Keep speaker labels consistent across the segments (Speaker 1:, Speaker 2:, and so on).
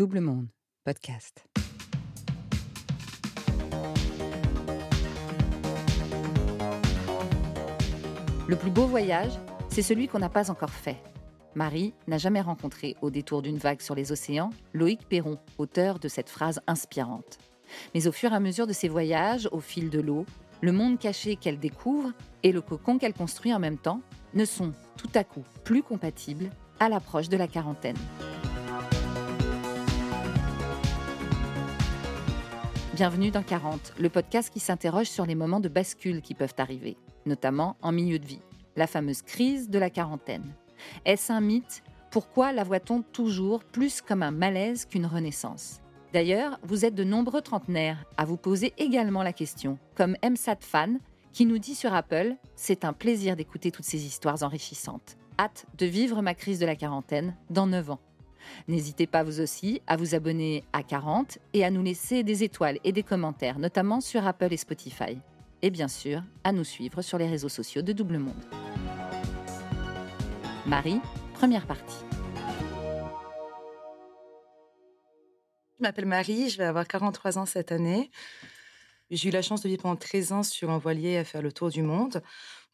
Speaker 1: Double Monde, podcast. Le plus beau voyage, c'est celui qu'on n'a pas encore fait. Marie n'a jamais rencontré, au détour d'une vague sur les océans, Loïc Perron, auteur de cette phrase inspirante. Mais au fur et à mesure de ses voyages, au fil de l'eau, le monde caché qu'elle découvre et le cocon qu'elle construit en même temps ne sont tout à coup plus compatibles à l'approche de la quarantaine. Bienvenue dans 40, le podcast qui s'interroge sur les moments de bascule qui peuvent arriver, notamment en milieu de vie, la fameuse crise de la quarantaine. Est-ce un mythe? Pourquoi la voit-on toujours plus comme un malaise qu'une renaissance? D'ailleurs, vous êtes de nombreux trentenaires à vous poser également la question, comme MSAT Fan, qui nous dit sur Apple C'est un plaisir d'écouter toutes ces histoires enrichissantes. Hâte de vivre ma crise de la quarantaine dans 9 ans. N'hésitez pas vous aussi à vous abonner à 40 et à nous laisser des étoiles et des commentaires, notamment sur Apple et Spotify. Et bien sûr, à nous suivre sur les réseaux sociaux de Double Monde. Marie, première partie.
Speaker 2: Je m'appelle Marie, je vais avoir 43 ans cette année. J'ai eu la chance de vivre pendant 13 ans sur un voilier à faire le tour du monde,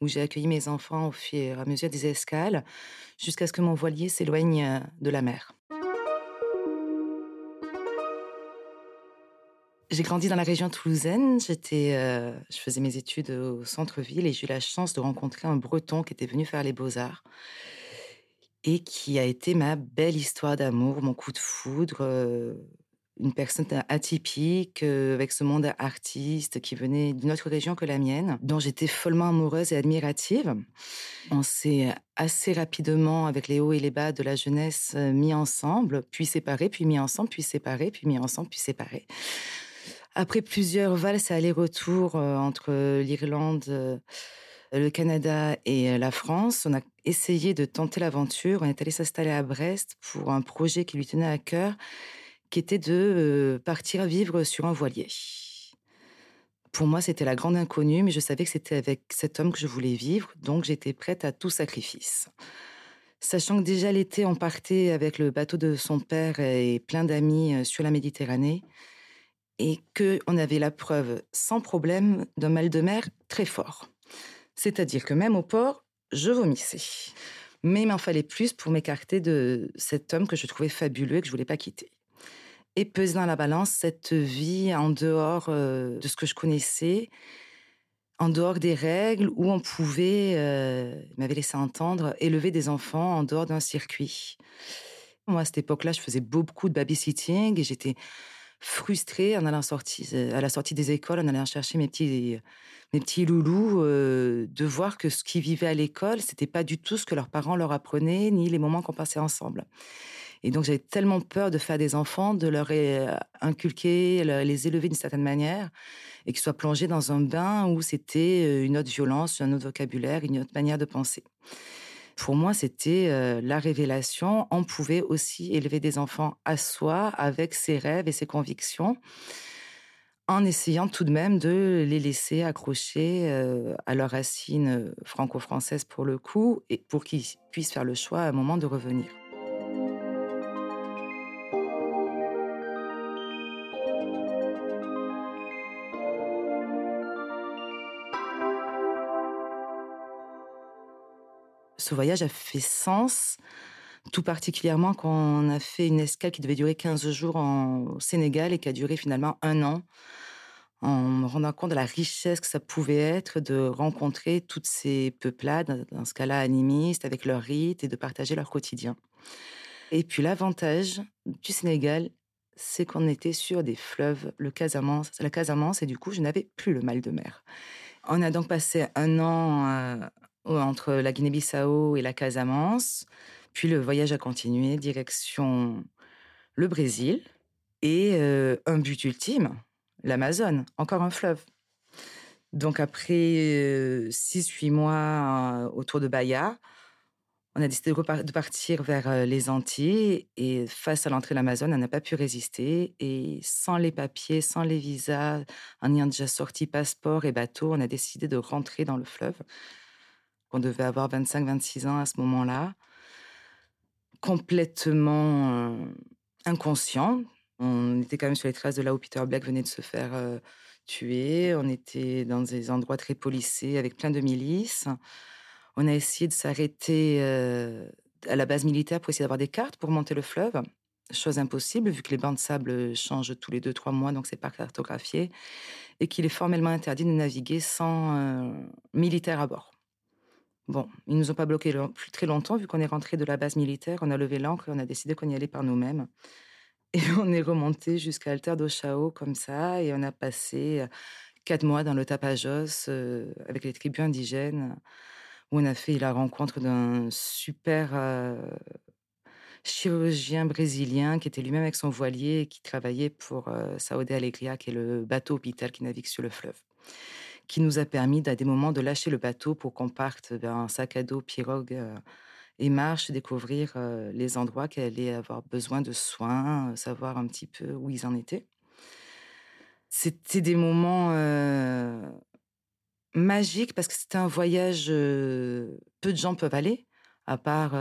Speaker 2: où j'ai accueilli mes enfants au fur et à mesure des escales, jusqu'à ce que mon voilier s'éloigne de la mer. J'ai grandi dans la région toulousaine. J'étais, euh, je faisais mes études au centre-ville et j'ai eu la chance de rencontrer un Breton qui était venu faire les beaux-arts et qui a été ma belle histoire d'amour, mon coup de foudre. Euh, une personne atypique, euh, avec ce monde artiste qui venait d'une autre région que la mienne, dont j'étais follement amoureuse et admirative. On s'est assez rapidement, avec les hauts et les bas de la jeunesse, mis ensemble, puis séparés, puis mis ensemble, puis séparés, puis mis ensemble, puis séparés. Après plusieurs valses et allers-retours euh, entre l'Irlande, le Canada et la France, on a essayé de tenter l'aventure. On est allé s'installer à Brest pour un projet qui lui tenait à cœur qui était de euh, partir vivre sur un voilier. Pour moi, c'était la grande inconnue, mais je savais que c'était avec cet homme que je voulais vivre, donc j'étais prête à tout sacrifice. Sachant que déjà l'été, on partait avec le bateau de son père et plein d'amis euh, sur la Méditerranée, et qu'on avait la preuve sans problème d'un mal de mer très fort. C'est-à-dire que même au port, je vomissais. Mais il m'en fallait plus pour m'écarter de cet homme que je trouvais fabuleux et que je voulais pas quitter et peser dans la balance cette vie en dehors euh, de ce que je connaissais, en dehors des règles, où on pouvait, euh, il m'avait laissé entendre, élever des enfants en dehors d'un circuit. Moi, à cette époque-là, je faisais beaucoup de babysitting et j'étais frustrée en allant sortir, à la sortie des écoles, en allant chercher mes petits, mes petits loulous, euh, de voir que ce qu'ils vivaient à l'école, c'était pas du tout ce que leurs parents leur apprenaient, ni les moments qu'on passait ensemble. Et donc, j'avais tellement peur de faire des enfants, de leur euh, inculquer, les élever d'une certaine manière, et qu'ils soient plongés dans un bain où c'était euh, une autre violence, un autre vocabulaire, une autre manière de penser. Pour moi, c'était la révélation. On pouvait aussi élever des enfants à soi, avec ses rêves et ses convictions, en essayant tout de même de les laisser accrocher à leurs racines franco-françaises pour le coup, et pour qu'ils puissent faire le choix à un moment de revenir. Ce voyage a fait sens, tout particulièrement quand on a fait une escale qui devait durer 15 jours au Sénégal et qui a duré finalement un an, en me rendant compte de la richesse que ça pouvait être de rencontrer toutes ces peuplades, dans ce cas-là animistes, avec leurs rites et de partager leur quotidien. Et puis l'avantage du Sénégal, c'est qu'on était sur des fleuves, le Casamance, la Casamance, et du coup, je n'avais plus le mal de mer. On a donc passé un an entre la Guinée-Bissau et la Casamance. Puis le voyage a continué, direction le Brésil. Et euh, un but ultime, l'Amazone, encore un fleuve. Donc après 6-8 euh, mois euh, autour de Bahia, on a décidé de, partir vers les Antilles. Et face à l'entrée de l'Amazone, on n'a pas pu résister. Et sans les papiers, sans les visas, en ayant déjà sorti passeport et bateau, on a décidé de rentrer dans le fleuve. On devait avoir 25-26 ans à ce moment-là. Complètement euh, inconscient. On était quand même sur les traces de là où Peter Black venait de se faire tuer. On était dans des endroits très policés avec plein de milices. On a essayé de s'arrêter à la base militaire pour essayer d'avoir des cartes pour monter le fleuve. Chose impossible vu que les bancs de sable changent tous les deux, trois mois, donc c'est pas cartographié. Et qu'il est formellement interdit de naviguer sans militaire à bord. Bon, ils nous ont pas bloqué plus très longtemps vu qu'on est rentré de la base militaire, on a levé l'ancre et on a décidé qu'on y allait par nous-mêmes. Et on est remonté jusqu'à Alter do Chao comme ça et on a passé quatre mois dans le Tapajos avec les tribus indigènes où on a fait la rencontre d'un super chirurgien brésilien qui était lui-même avec son voilier et qui travaillait pour Saúde Alegria, qui est le bateau hôpital qui navigue sur le fleuve qui nous a permis à des moments de lâcher le bateau pour qu'on parte vers un sac à dos pirogue et marche, découvrir les endroits qui allaient avoir besoin de soins, savoir un petit peu où ils en étaient. C'était des moments magiques parce que c'était un voyage peu de gens peuvent aller, à part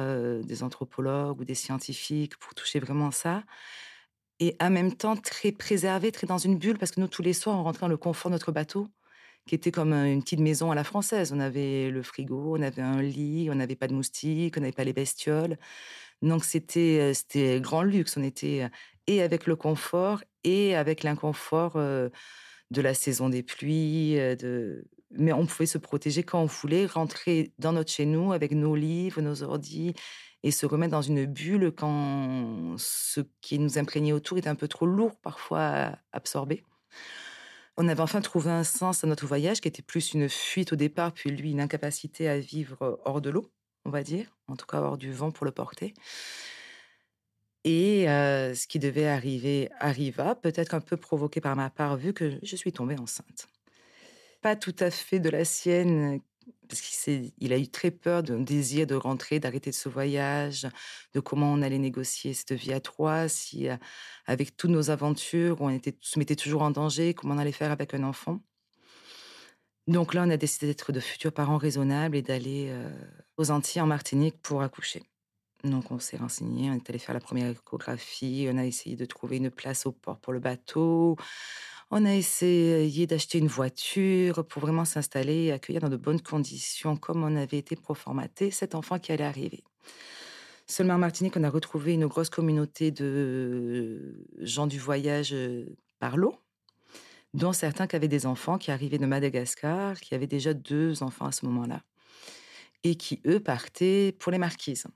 Speaker 2: des anthropologues ou des scientifiques pour toucher vraiment ça. Et en même temps très préservé, très dans une bulle, parce que nous, tous les soirs, on rentrait dans le confort de notre bateau qui était comme une petite maison à la française. On avait le frigo, on avait un lit, on n'avait pas de moustiques, on n'avait pas les bestioles. Donc c'était c'était grand luxe. On était et avec le confort et avec l'inconfort de la saison des pluies. Mais on pouvait se protéger quand on voulait, rentrer dans notre chez nous avec nos livres, nos ordis et se remettre dans une bulle quand ce qui nous imprégnait autour était un peu trop lourd parfois à absorber. On avait enfin trouvé un sens à notre voyage qui était plus une fuite au départ, puis lui une incapacité à vivre hors de l'eau, on va dire, en tout cas hors du vent pour le porter. Et ce qui devait arriver arriva, peut-être un peu provoqué par ma part, vu que je suis tombée enceinte. Pas tout à fait de la sienne parce qu'il a eu très peur d'un désir de rentrer, d'arrêter ce voyage, de comment on allait négocier cette vie à trois, si euh, avec toutes nos aventures, on était, se mettait toujours en danger, comment on allait faire avec un enfant. Donc là, on a décidé d'être de futurs parents raisonnables et d'aller euh, aux Antilles en Martinique pour accoucher. Donc on s'est renseigné, on est allé faire la première échographie, on a essayé de trouver une place au port pour le bateau. On a essayé d'acheter une voiture pour vraiment s'installer et accueillir dans de bonnes conditions, comme on avait été proformaté cet enfant qui allait arriver. Seulement en Martinique, on a retrouvé une grosse communauté de gens du voyage euh, par l'eau, dont certains qui avaient des enfants qui arrivaient de Madagascar, qui avaient déjà deux enfants à ce moment-là, et qui, eux, partaient pour les marquises.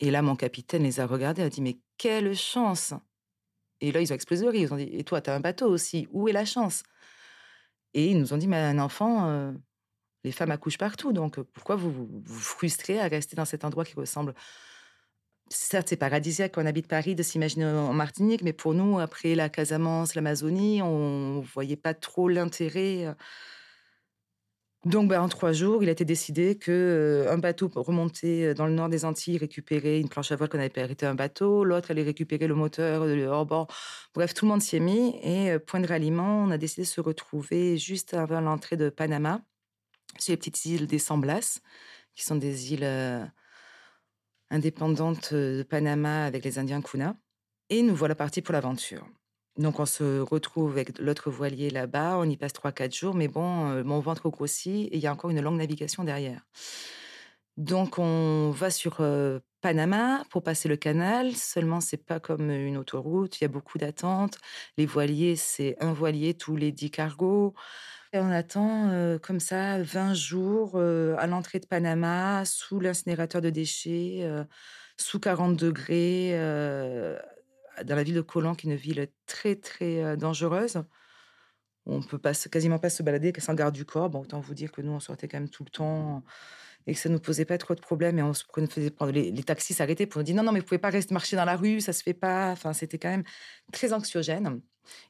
Speaker 2: Et là, mon capitaine les a regardés a dit, mais quelle chance et là, ils ont explosé Ils ont dit Et toi, tu as un bateau aussi. Où est la chance? Et ils nous ont dit Mais un enfant, euh, les femmes accouchent partout. Donc pourquoi vous vous, frustrez à rester dans cet endroit qui ressemble? Certes, c'est paradisiaque quand on habite Paris de s'imaginer en Martinique, mais pour nous, après la Casamance, l'Amazonie, on voyait pas trop l'intérêt. Euh, donc, ben, en trois jours, il a été décidé que euh, un bateau remonter euh, dans le nord des Antilles, récupérer une planche à voile qu'on avait arrêté un bateau, l'autre allait récupérer le moteur, le hors-bord. Bref, tout le monde s'y est mis. Et euh, point de ralliement, on a décidé de se retrouver juste avant l'entrée de Panama, sur les petites îles des San Blas, qui sont des îles indépendantes de Panama avec les Indiens Kuna. Et nous voilà partis pour l'aventure. Donc, on se retrouve avec l'autre voilier là-bas. On y passe 3-4 jours. Mais bon, euh, mon ventre grossit et il y a encore une longue navigation derrière. Donc, on va sur Panama pour passer le canal. Seulement, c'est pas comme une autoroute. Il y a beaucoup d'attentes. Les voiliers, c'est un voilier tous les 10 cargos. Et on attend comme ça 20 jours à l'entrée de Panama, sous l'incinérateur de déchets, sous 40 degrés, dans la ville de Colomb, qui est une ville très, très dangereuse. On peut pas, quasiment pas se balader sans garde du corps. Bon, autant vous dire que nous, on sortait quand même tout le temps et que ça ne nous posait pas trop de problèmes. Et on se faisait prendre. Les, taxis s'arrêtaient pour nous dire non, non, mais vous pouvez pas rester marcher dans la rue, ça se fait pas. Enfin, c'était quand même très anxiogène.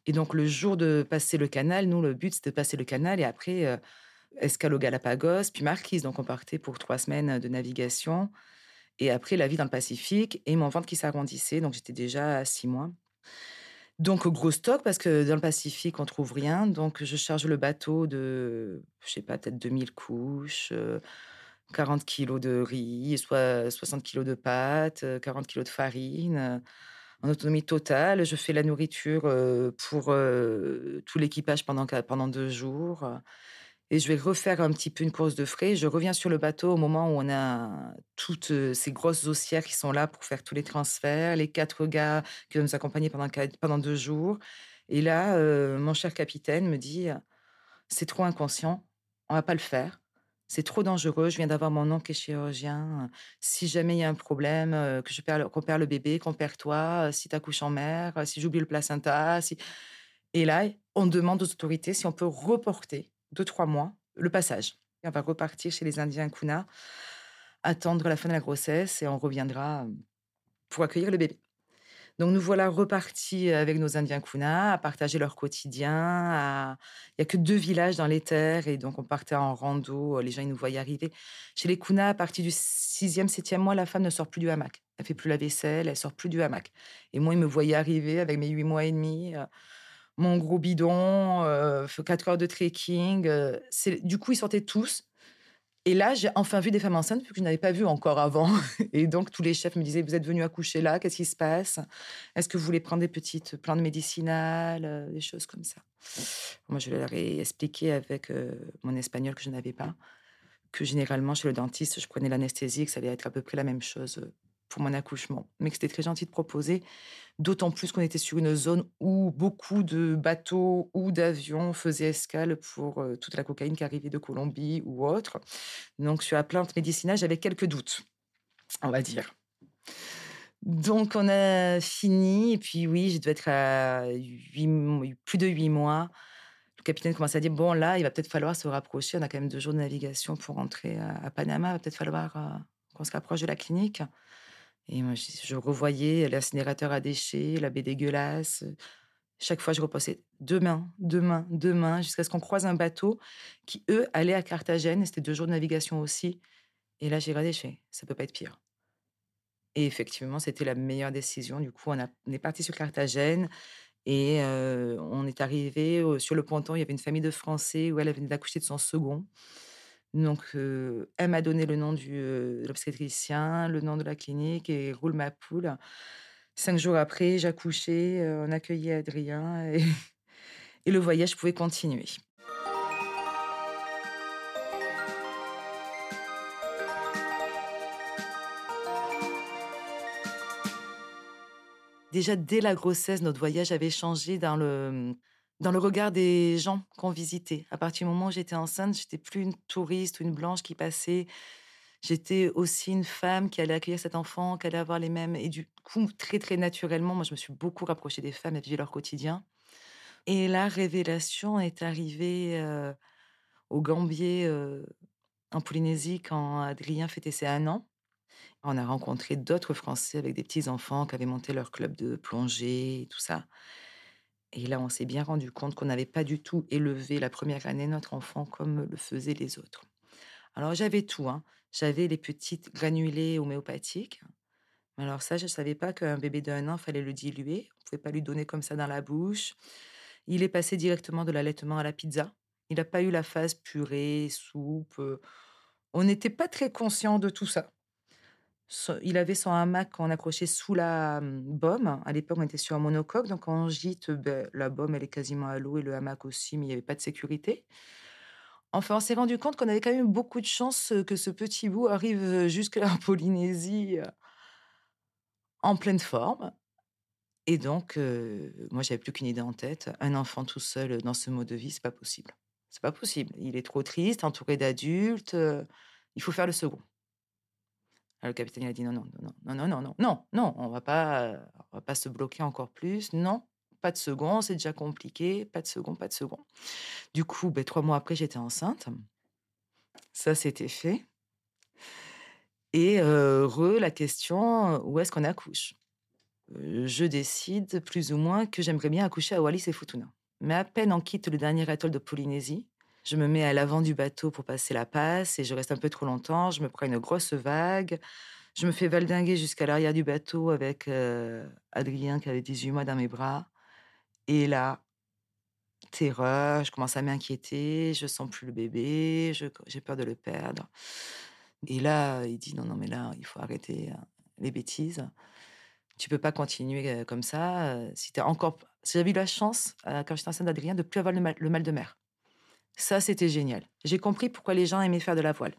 Speaker 2: Et donc, le jour de passer le canal, nous, le but, c'était de passer le canal et après, au Galapagos, puis Marquise. Donc, on partait pour trois semaines de navigation. Et après, la vie dans le Pacifique et mon ventre qui s'arrondissait. Donc, j'étais déjà à six mois. Donc, gros stock parce que dans le Pacifique, on trouve rien. Donc, je charge le bateau de, je sais pas, peut-être 2000 couches, 40 euh, kilos de riz, soit 60 kilos de pâtes, 40 euh, kilos de farine. en autonomie totale. Je fais la nourriture pour tout l'équipage pendant deux jours. Et je vais refaire un petit peu une course de frais. Je reviens sur le bateau au moment où on a toutes ces grosses haussières qui sont là pour faire tous les transferts, les quatre gars qui vont nous accompagner pendant, pendant deux jours. Et là, mon cher capitaine me dit, c'est trop inconscient, on va pas le faire. C'est trop dangereux. Je viens d'avoir mon oncle qui est chirurgien. Si jamais il y a un problème, que je perds, qu'on perd le bébé, qu'on perd toi, si tu accouches en mer, si j'oublie le placenta. Et là, on demande aux autorités si on peut reporter deux, trois mois le passage. on va repartir chez les Indiens Kuna, attendre la fin de la grossesse et on reviendra pour accueillir le bébé. Donc nous voilà repartis avec nos Indiens Kuna à partager leur quotidien. Il n'y a que deux villages dans les terres et donc on partait en rando. Les gens ils nous voyaient arriver. Chez les Kuna, à partir du sixième, septième mois, la femme ne sort plus du hamac. Elle fait plus la vaisselle, elle sort plus du hamac. Et moi, ils me voyaient arriver avec mes huit mois et demi, euh, mon gros bidon, euh, quatre heures de trekking. Euh, du coup, ils sortaient tous. Et là, j'ai enfin vu des femmes enceintes que je n'avais pas vu encore avant. Et donc, tous les chefs me disaient Vous êtes venus accoucher là Qu'est-ce qui se passe? Est-ce que vous voulez prendre des petites plantes médicinales euh, Des choses comme ça? Moi, je leur ai expliqué avec euh, mon espagnol que je n'avais pas, que généralement, chez le dentiste, je prenais l'anesthésie, que ça allait être à peu près la même chose pour mon accouchement. Mais que c'était très gentil de proposer, d'autant plus qu'on était sur une zone où beaucoup de bateaux ou d'avions faisaient escale pour euh, toute la cocaïne qui arrivait de Colombie ou autre. Donc sur la plante médicinale, j'avais quelques doutes, on va dire. Donc on a fini, et puis oui, je devais être à plus de huit mois. Le capitaine commence à dire, bon là, il va peut-être falloir se rapprocher, on a quand même deux jours de navigation pour rentrer à, Panama, il va peut-être falloir euh, qu'on se rapproche de la clinique. Et moi, je, revoyais l'incinérateur à déchets, la baie dégueulasse. Chaque fois, je repassais demain, demain, demain, jusqu'à ce qu'on croise un bateau qui, eux, allait à Carthagène. C'était deux jours de navigation aussi. Et là, j'ai regardé, je fais, ça peut pas être pire. Et effectivement, c'était la meilleure décision. Du coup, on, a, est parti sur Carthagène et on est arrivé sur le ponton. Il y avait une famille de Français où elle venait d'accoucher de son second. Donc, elle m'a donné le nom du, de l'obstétricien, le nom de la clinique et roule ma poule. Cinq jours après, j'accouchais, on accueillait Adrien et, et le voyage pouvait continuer. Déjà, dès la grossesse, notre voyage avait changé dans le, dans le regard des gens qu'on visitait. À partir du moment où j'étais enceinte, j'étais plus une touriste ou une blanche qui passait. J'étais aussi une femme qui allait accueillir cet enfant, qui allait avoir les mêmes. Et du coup, très, très naturellement, moi, je me suis beaucoup rapprochée des femmes et vivre leur quotidien. Et la révélation est arrivée euh, au Gambier, euh, en Polynésie, quand Adrien fêtait ses un an. On a rencontré d'autres Français avec des petits-enfants qui avaient monté leur club de plongée et tout ça. Et là, on s'est bien rendu compte qu'on n'avait pas du tout élevé la première année notre enfant comme le faisaient les autres. Alors j'avais tout, hein. j'avais les petites granulés homéopathiques. Alors ça, je ne savais pas qu'un bébé d'un an, fallait le diluer. On ne pouvait pas lui donner comme ça dans la bouche. Il est passé directement de l'allaitement à la pizza. Il n'a pas eu la phase purée, soupe. Euh. On n'était pas très conscient de tout ça il avait son hamac qu'on accrochait sous la baume. À l'époque, on était sur un monocoque, donc en gîte, ben, la baume, elle est quasiment à l'eau et le hamac aussi, mais il n'y avait pas de sécurité. Enfin, on s'est rendu compte qu'on avait quand même beaucoup de chance que ce petit bout arrive jusqu'à la Polynésie en pleine forme. Et donc, moi, j'avais plus qu'une idée en tête. Un enfant tout seul dans ce mode de vie, c'est pas possible. C'est pas possible. Il est trop triste, entouré d'adultes. il faut faire le second le capitaine a dit non, non, non, non, non, non, non, non, on va pas, on va pas se bloquer encore plus. Non, pas de second, c'est déjà compliqué. Pas de second, pas de second. Du coup, ben, trois mois après, j'étais enceinte. Ça, c'était fait. Et re, la question, où est-ce qu'on accouche Je décide plus ou moins que j'aimerais bien accoucher à Wallis et Futuna. Mais à peine on quitte le dernier atoll de Polynésie, je me mets à l'avant du bateau pour passer la passe et je reste un peu trop longtemps. Je me prends une grosse vague. Je me fais valdinguer jusqu'à l'arrière du bateau avec euh, Adrien qui avait 18 mois dans mes bras. Et là, terreur, je commence à m'inquiéter, je sens plus le bébé, j'ai peur de le perdre. Et là, il dit non, non, mais là, il faut arrêter hein, les bêtises. Tu peux pas continuer comme ça. Si tu encore, si j'avais eu la chance quand j'étais enceinte d'Adrien de plus avoir le mal, de mer. Ça, c'était génial. J'ai compris pourquoi les gens aimaient faire de la voile.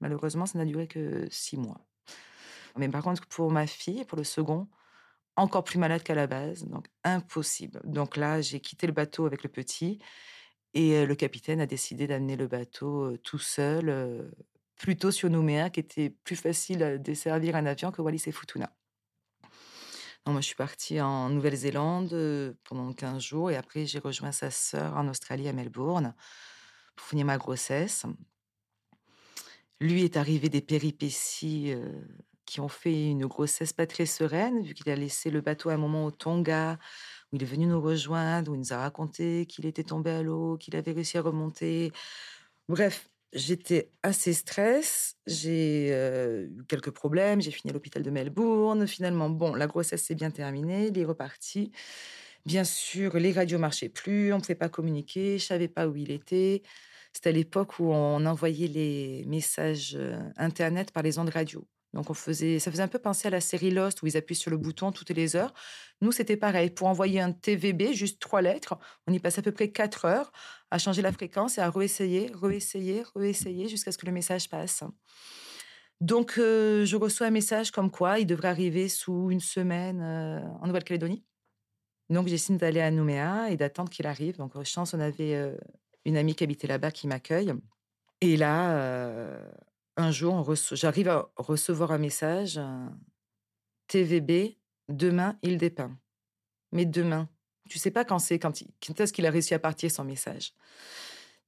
Speaker 2: Malheureusement, ça n'a duré que six mois. Mais par contre, pour ma fille, pour le second, encore plus malade qu'à la base, donc impossible. Donc là, j'ai quitté le bateau avec le petit et le capitaine a décidé d'amener le bateau tout seul, plutôt sur Nouméa, qui était plus facile à desservir un avion que Wallis et Futuna. Moi, je suis partie en Nouvelle-Zélande pendant 15 jours et après, j'ai rejoint sa sœur en Australie, à Melbourne, pour finir ma grossesse. Lui est arrivé des péripéties qui ont fait une grossesse pas très sereine, vu qu'il a laissé le bateau à un moment au Tonga, où il est venu nous rejoindre, où il nous a raconté qu'il était tombé à l'eau, qu'il avait réussi à remonter. Bref, j'étais assez stress, j'ai eu quelques problèmes, j'ai fini à l'hôpital de Melbourne. Finalement, bon, la grossesse s'est bien terminée, il est reparti. Bien sûr, les radios marchaient plus, on ne pouvait pas communiquer, je savais pas où il était. C'était à l'époque où on envoyait les messages internet par les ondes radio. Donc on faisait, ça faisait un peu penser à la série Lost où ils appuient sur le bouton toutes les heures. Nous, c'était pareil. Pour envoyer un TVB, juste trois lettres, on y passe à peu près quatre heures à changer la fréquence et à réessayer, réessayer, réessayer jusqu'à ce que le message passe. Donc euh, je reçois un message comme quoi il devrait arriver sous une semaine euh, en Nouvelle-Calédonie. Donc j'essaie d'aller à Nouméa et d'attendre qu'il arrive. Donc chance, on avait euh, une amie qui habitait là-bas qui m'accueille. Et là, un jour, j'arrive à recevoir un message TVB, demain, il dépeint. Mais demain, tu sais pas quand c'est, quand, est-ce qu'il a réussi à partir son message.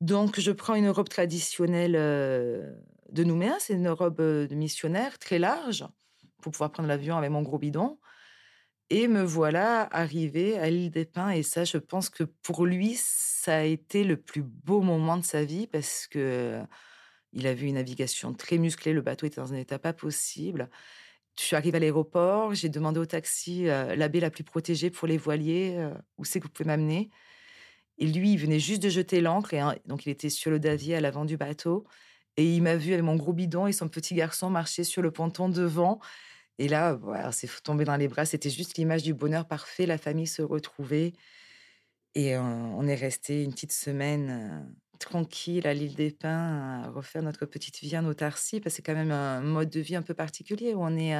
Speaker 2: Donc, je prends une robe traditionnelle de Nouméa, c'est une robe de missionnaire très large pour pouvoir prendre l'avion avec mon gros bidon. Et me voilà arrivée à l'île des Pins. Et ça, je pense que pour lui, ça a été le plus beau moment de sa vie parce que il a vu une navigation très musclée. Le bateau était dans un état pas possible. Je suis arrivée à l'aéroport. J'ai demandé au taxi euh, la baie la plus protégée pour les voiliers. Euh, où c'est que vous pouvez m'amener Et lui, il venait juste de jeter l'ancre. Donc, il était sur le davier à l'avant du bateau. Et il m'a vu avec mon gros bidon et son petit garçon marcher sur le ponton devant. Et là, c'est tombé dans les bras. C'était juste l'image du bonheur parfait. La famille se retrouvait. Et on est resté une petite semaine tranquille à l'île des Pins, refaire notre petite vie en autarcie, parce que c'est quand même un mode de vie un peu particulier où on est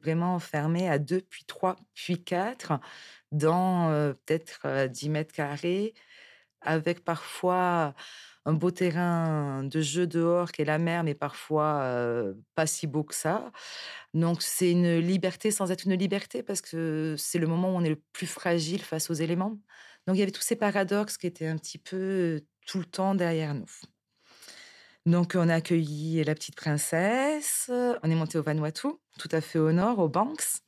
Speaker 2: vraiment enfermé à deux, puis trois, puis quatre, dans peut-être 10 mètres carrés, avec parfois un beau terrain de jeu dehors qui est la mer, mais parfois pas si beau que ça. Donc c'est une liberté sans être une liberté, parce que c'est le moment où on est le plus fragile face aux éléments. Donc il y avait tous ces paradoxes qui étaient un petit peu tout le temps derrière nous. Donc, on a accueilli la petite princesse. On est monté au Vanuatu, tout à fait au nord, au Banks.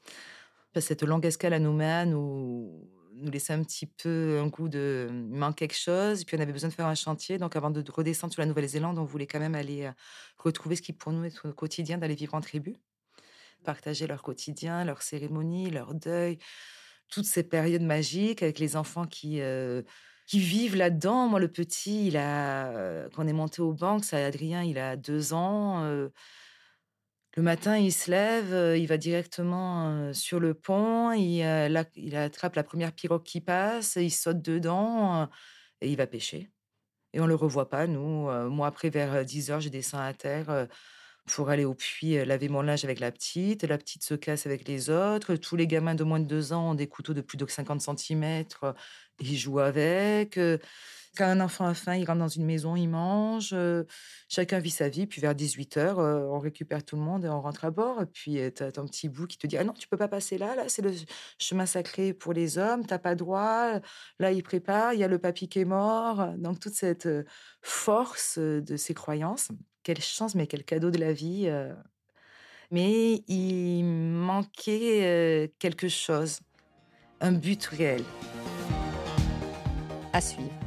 Speaker 2: Cette longue escale à Nouméa nous, laissait un petit peu un goût de il manque quelque chose. Et puis, on avait besoin de faire un chantier. Donc, avant de redescendre sur la Nouvelle-Zélande, on voulait quand même aller euh, retrouver ce qui, pour nous, est au quotidien, d'aller vivre en tribu. Partager leur quotidien, leur cérémonie, leur deuil, toutes ces périodes magiques avec les enfants qui. Euh, qui vivent là-dedans. Moi, le petit, il a, quand on est monté aux banques, ça, Adrien, il a deux ans. le matin, il se lève, il va directement sur le pont, il, attrape la première pirogue qui passe, il saute dedans et il va pêcher. Et on le revoit pas, nous. moi, après, vers 10 heures, je descends à terre pour aller au puits laver mon linge avec la petite. La petite se casse avec les autres. Tous les gamins de moins de deux ans ont des couteaux de plus de 50 cm. Ils jouent avec. Quand un enfant a faim, il rentre dans une maison, il mange. chacun vit sa vie. Puis vers 18 h on récupère tout le monde et on rentre à bord. Et puis tu as ton petit bout qui te dit Ah non, tu peux pas passer là. Là, c'est le chemin sacré pour les hommes. T'as pas droit. Là, il prépare. Il y a le papy qui est mort. Donc toute cette force de ces croyances quelle chance, mais quel cadeau de la vie. Mais il manquait quelque chose, un but réel.
Speaker 1: À suivre.